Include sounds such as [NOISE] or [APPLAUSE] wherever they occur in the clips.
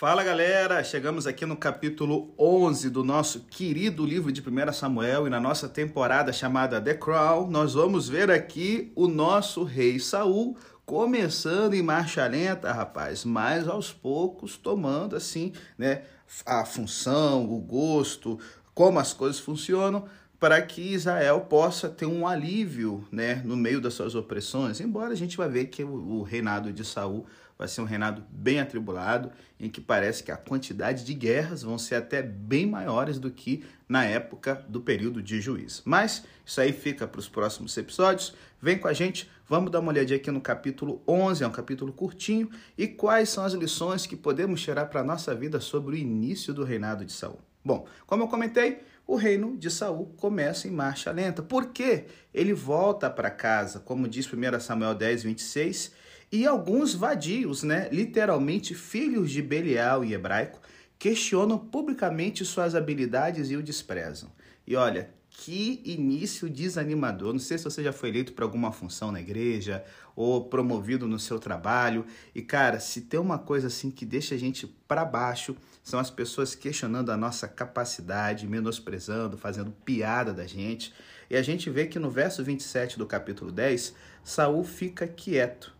Fala galera, chegamos aqui no capítulo 11 do nosso querido livro de 1 Samuel e na nossa temporada chamada The Crown, nós vamos ver aqui o nosso rei Saul começando em marcha lenta, rapaz, mas aos poucos tomando assim, né, a função, o gosto, como as coisas funcionam, para que Israel possa ter um alívio, né, no meio das suas opressões. Embora a gente vai ver que o, o reinado de Saul vai ser um reinado bem atribulado, em que parece que a quantidade de guerras vão ser até bem maiores do que na época do período de juiz. Mas isso aí fica para os próximos episódios. Vem com a gente, vamos dar uma olhadinha aqui no capítulo 11, é um capítulo curtinho, e quais são as lições que podemos tirar para a nossa vida sobre o início do reinado de Saul. Bom, como eu comentei, o reino de Saul começa em marcha lenta. Por quê? Ele volta para casa, como diz 1 Samuel 10, 26, e alguns vadios, né, literalmente filhos de Belial em hebraico, questionam publicamente suas habilidades e o desprezam. E olha, que início desanimador. Não sei se você já foi eleito para alguma função na igreja ou promovido no seu trabalho. E cara, se tem uma coisa assim que deixa a gente para baixo, são as pessoas questionando a nossa capacidade, menosprezando, fazendo piada da gente. E a gente vê que no verso 27 do capítulo 10, Saul fica quieto.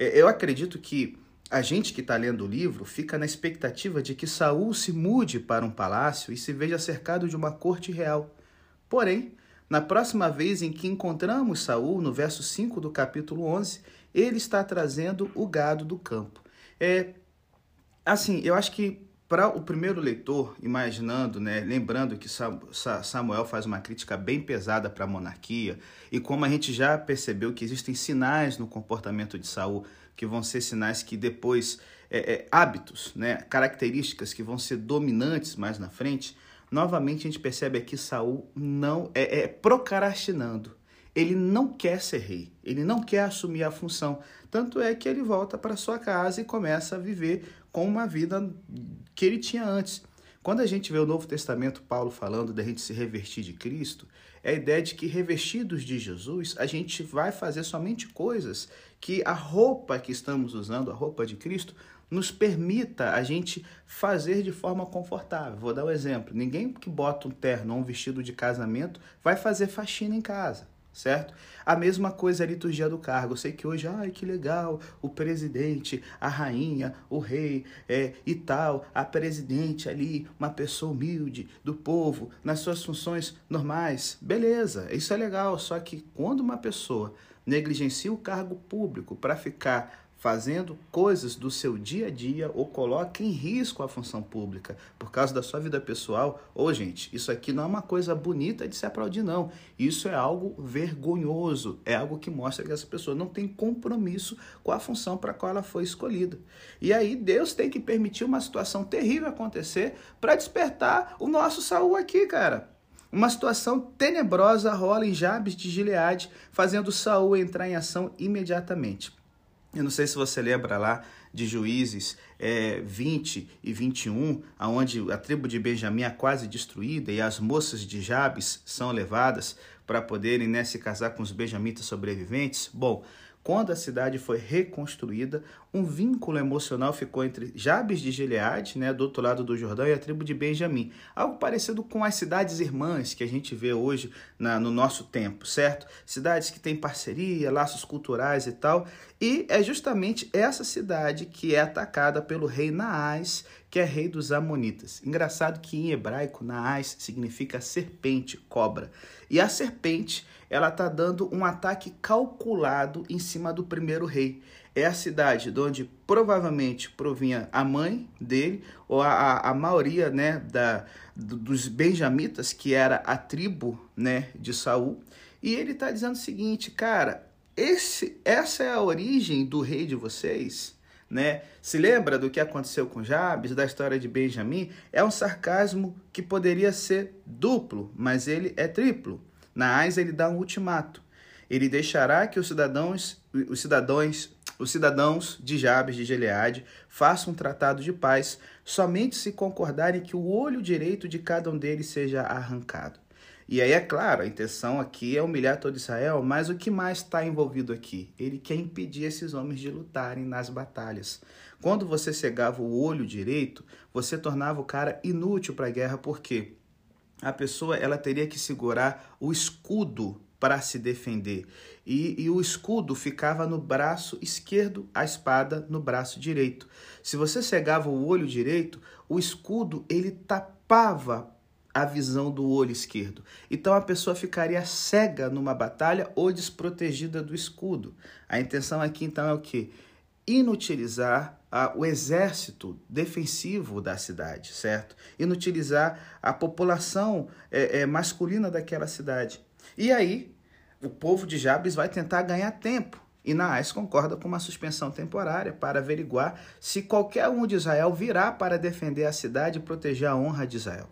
É, eu acredito que a gente que está lendo o livro fica na expectativa de que Saul se mude para um palácio e se veja cercado de uma corte real. Porém, na próxima vez em que encontramos Saul, no verso 5 do capítulo 11, ele está trazendo o gado do campo. É assim, eu acho que para o primeiro leitor, imaginando, né, lembrando que Samuel faz uma crítica bem pesada para a monarquia, e como a gente já percebeu que existem sinais no comportamento de Saul que vão ser sinais que depois, é, é, hábitos, né, características que vão ser dominantes mais na frente, novamente a gente percebe aqui Saul não é, é procrastinando. Ele não quer ser rei, ele não quer assumir a função. Tanto é que ele volta para sua casa e começa a viver com uma vida que ele tinha antes. Quando a gente vê o Novo Testamento, Paulo falando da gente se revestir de Cristo, é a ideia de que revestidos de Jesus, a gente vai fazer somente coisas que a roupa que estamos usando, a roupa de Cristo, nos permita a gente fazer de forma confortável. Vou dar um exemplo: ninguém que bota um terno ou um vestido de casamento vai fazer faxina em casa certo? A mesma coisa a liturgia do cargo. Eu sei que hoje, ai que legal, o presidente, a rainha, o rei é, e tal, a presidente ali, uma pessoa humilde do povo, nas suas funções normais. Beleza, isso é legal, só que quando uma pessoa negligencia o cargo público para ficar fazendo coisas do seu dia a dia ou coloca em risco a função pública por causa da sua vida pessoal, ô oh, gente, isso aqui não é uma coisa bonita de se aplaudir, não. Isso é algo vergonhoso, é algo que mostra que essa pessoa não tem compromisso com a função para a qual ela foi escolhida. E aí Deus tem que permitir uma situação terrível acontecer para despertar o nosso Saul aqui, cara. Uma situação tenebrosa rola em Jabes de Gileade, fazendo Saul entrar em ação imediatamente. Eu não sei se você lembra lá de Juízes é, 20 e 21, aonde a tribo de Benjamim é quase destruída e as moças de Jabes são levadas para poderem né, se casar com os benjamitas sobreviventes. Bom, quando a cidade foi reconstruída, um vínculo emocional ficou entre Jabes de Gileade, né, do outro lado do Jordão, e a tribo de Benjamim. Algo parecido com as cidades irmãs que a gente vê hoje na, no nosso tempo, certo? Cidades que têm parceria, laços culturais e tal. E é justamente essa cidade que é atacada pelo rei Naás, que é rei dos Amonitas. Engraçado que em hebraico, Naás significa serpente, cobra. E a serpente ela está dando um ataque calculado em cima do primeiro rei. É a cidade de onde provavelmente provinha a mãe dele, ou a, a, maioria né, da, dos benjamitas, que era a tribo né, de Saul. E ele está dizendo o seguinte, cara, esse, essa é a origem do rei de vocês? Né? Se lembra do que aconteceu com Jabes, da história de Benjamim? É um sarcasmo que poderia ser duplo, mas ele é triplo. Na AIS ele dá um ultimato. Ele deixará que os cidadãos, os cidadãos, os cidadãos de Jabes de Gileade façam um tratado de paz somente se concordarem que o olho direito de cada um deles seja arrancado. E aí, é claro, a intenção aqui é humilhar todo Israel, mas o que mais está envolvido aqui? Ele quer impedir esses homens de lutarem nas batalhas. Quando você cegava o olho direito, você tornava o cara inútil para a guerra, porque a pessoa ela teria que segurar o escudo para se defender. E, e, o escudo ficava no braço esquerdo, a espada no braço direito. Se você cegava o olho direito, o escudo ele tapava a visão do olho esquerdo. Então a pessoa ficaria cega numa batalha ou desprotegida do escudo. A intenção aqui então é o que? Inutilizar a, o exército defensivo da cidade, certo? Inutilizar a população é, é, masculina daquela cidade. E aí o povo de Jabes vai tentar ganhar tempo. E Naás concorda com uma suspensão temporária para averiguar se qualquer um de Israel virá para defender a cidade e proteger a honra de Israel.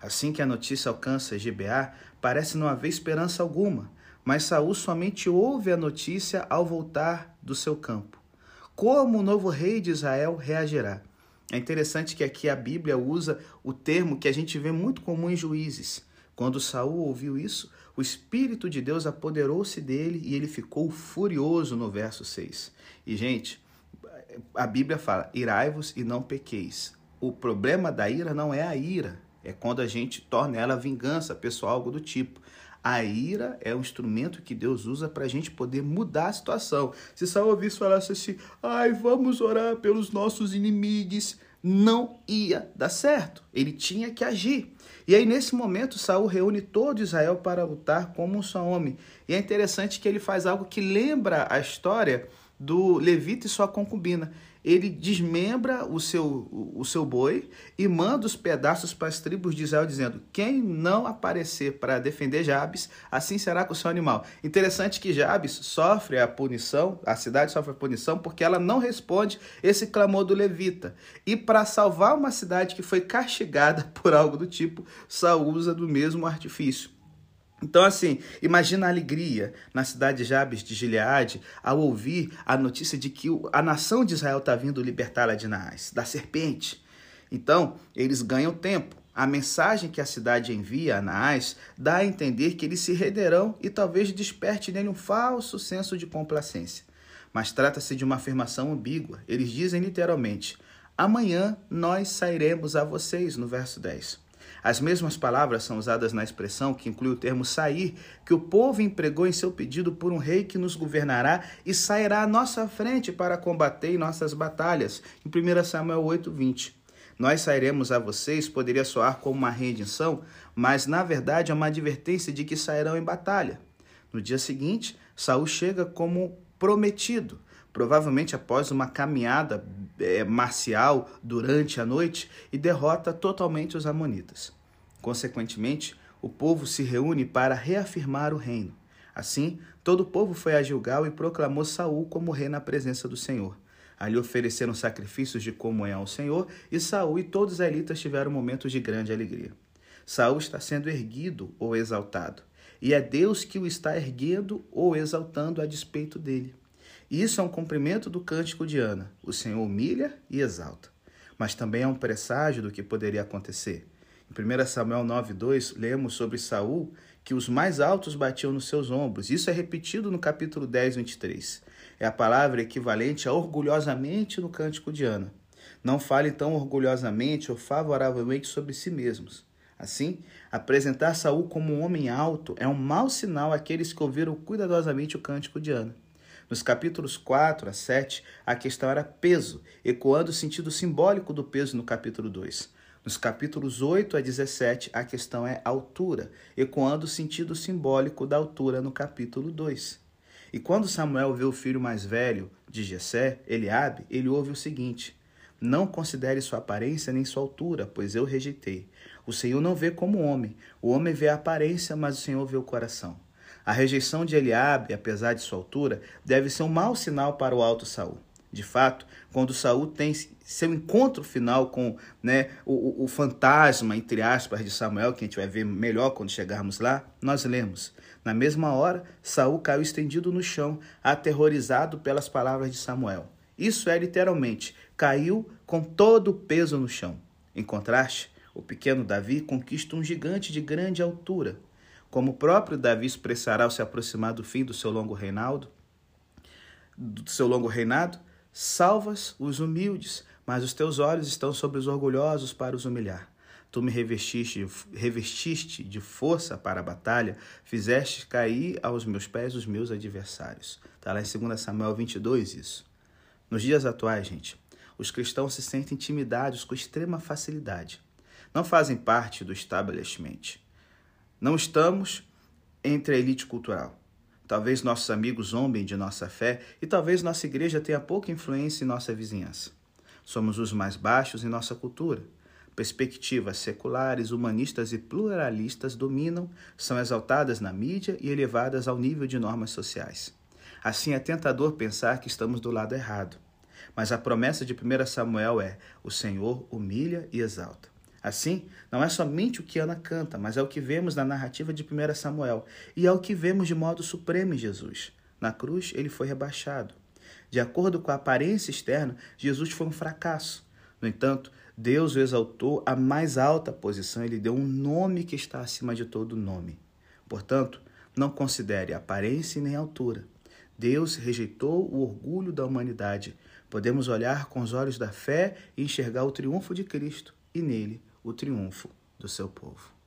Assim que a notícia alcança Gibeá, parece não haver esperança alguma, mas Saul somente ouve a notícia ao voltar do seu campo. Como o novo rei de Israel reagirá? É interessante que aqui a Bíblia usa o termo que a gente vê muito comum em Juízes. Quando Saul ouviu isso, o Espírito de Deus apoderou-se dele e ele ficou furioso no verso 6. E, gente, a Bíblia fala: irai-vos e não pequeis. O problema da ira não é a ira, é quando a gente torna ela vingança pessoal, algo do tipo. A ira é um instrumento que Deus usa para a gente poder mudar a situação. Se Saul ouvisse falasse assim, ai, vamos orar pelos nossos inimigos, não ia dar certo. Ele tinha que agir. E aí, nesse momento, Saul reúne todo Israel para lutar como um só homem. E é interessante que ele faz algo que lembra a história do levita e sua concubina ele desmembra o seu, o seu boi e manda os pedaços para as tribos de Israel, dizendo: Quem não aparecer para defender Jabes, assim será com o seu animal. Interessante que Jabes sofre a punição, a cidade sofre a punição, porque ela não responde esse clamor do levita. E para salvar uma cidade que foi castigada [LAUGHS] por algo do tipo, Saul usa do mesmo artifício. Então, assim, imagina a alegria na cidade de Jabes de Gileade ao ouvir a notícia de que a nação de Israel está vindo libertá-la de Naás, da serpente. Então, eles ganham tempo. A mensagem que a cidade envia a Naás dá a entender que eles se renderão e talvez desperte nele um falso senso de complacência. Mas trata-se de uma afirmação ambígua. Eles dizem literalmente: Amanhã nós sairemos a vocês, no verso 10. As mesmas palavras são usadas na expressão que inclui o termo sair, que o povo empregou em seu pedido por um rei que nos governará e sairá à nossa frente para combater em nossas batalhas, em 1 Samuel 8:20. Nós sairemos a vocês poderia soar como uma rendição, mas na verdade é uma advertência de que sairão em batalha. No dia seguinte, Saul chega como prometido, provavelmente após uma caminhada é, marcial durante a noite, e derrota totalmente os Amonitas. Consequentemente, o povo se reúne para reafirmar o reino. Assim, todo o povo foi a Gilgal e proclamou Saul como rei na presença do Senhor. Ali ofereceram sacrifícios de comunhão ao Senhor, e Saul e todos os elitas tiveram momentos de grande alegria. Saul está sendo erguido ou exaltado, e é Deus que o está erguendo ou exaltando a despeito dele. Isso é um cumprimento do cântico de Ana. O Senhor humilha e exalta. Mas também é um presságio do que poderia acontecer. Em 1 Samuel 9:2 lemos sobre Saul que os mais altos batiam nos seus ombros. Isso é repetido no capítulo 10, 23. É a palavra equivalente a orgulhosamente no cântico de Ana. Não fale tão orgulhosamente ou favoravelmente sobre si mesmos. Assim, apresentar Saul como um homem alto é um mau sinal àqueles que ouviram cuidadosamente o cântico de Ana. Nos capítulos 4 a 7, a questão era peso, ecoando o sentido simbólico do peso no capítulo 2. Nos capítulos 8 a 17, a questão é altura, ecoando o sentido simbólico da altura no capítulo 2. E quando Samuel vê o filho mais velho de Jessé, Eliabe, ele ouve o seguinte: Não considere sua aparência nem sua altura, pois eu rejeitei. O Senhor não vê como homem. O homem vê a aparência, mas o Senhor vê o coração. A rejeição de Eliabe, apesar de sua altura, deve ser um mau sinal para o alto Saul. De fato, quando Saul tem seu encontro final com né, o, o, fantasma, entre aspas, de Samuel, que a gente vai ver melhor quando chegarmos lá, nós lemos. Na mesma hora, Saul caiu estendido no chão, aterrorizado pelas palavras de Samuel. Isso é literalmente, caiu com todo o peso no chão. Em contraste, o pequeno Davi conquista um gigante de grande altura. Como o próprio Davi expressará ao se aproximar do fim do seu longo reinado, do seu longo reinado, salvas os humildes, mas os teus olhos estão sobre os orgulhosos para os humilhar. Tu me revestiste, revestiste de força para a batalha, fizeste cair aos meus pés os meus adversários. Está lá em 2 Samuel 22 isso. Nos dias atuais, gente, os cristãos se sentem intimidados com extrema facilidade. Não fazem parte do establishment. Não estamos entre a elite cultural. Talvez nossos amigos zombem de nossa fé e talvez nossa igreja tenha pouca influência em nossa vizinhança. Somos os mais baixos em nossa cultura. Perspectivas seculares, humanistas e pluralistas dominam, são exaltadas na mídia e elevadas ao nível de normas sociais. Assim é tentador pensar que estamos do lado errado. Mas a promessa de 1 Samuel é: o Senhor humilha e exalta. Assim, não é somente o que Ana canta, mas é o que vemos na narrativa de 1 Samuel e é o que vemos de modo supremo em Jesus. Na cruz, ele foi rebaixado. De acordo com a aparência externa, Jesus foi um fracasso. No entanto, Deus o exaltou à mais alta posição e lhe deu um nome que está acima de todo nome. Portanto, não considere aparência nem altura. Deus rejeitou o orgulho da humanidade. Podemos olhar com os olhos da fé e enxergar o triunfo de Cristo e nele o triunfo do seu povo.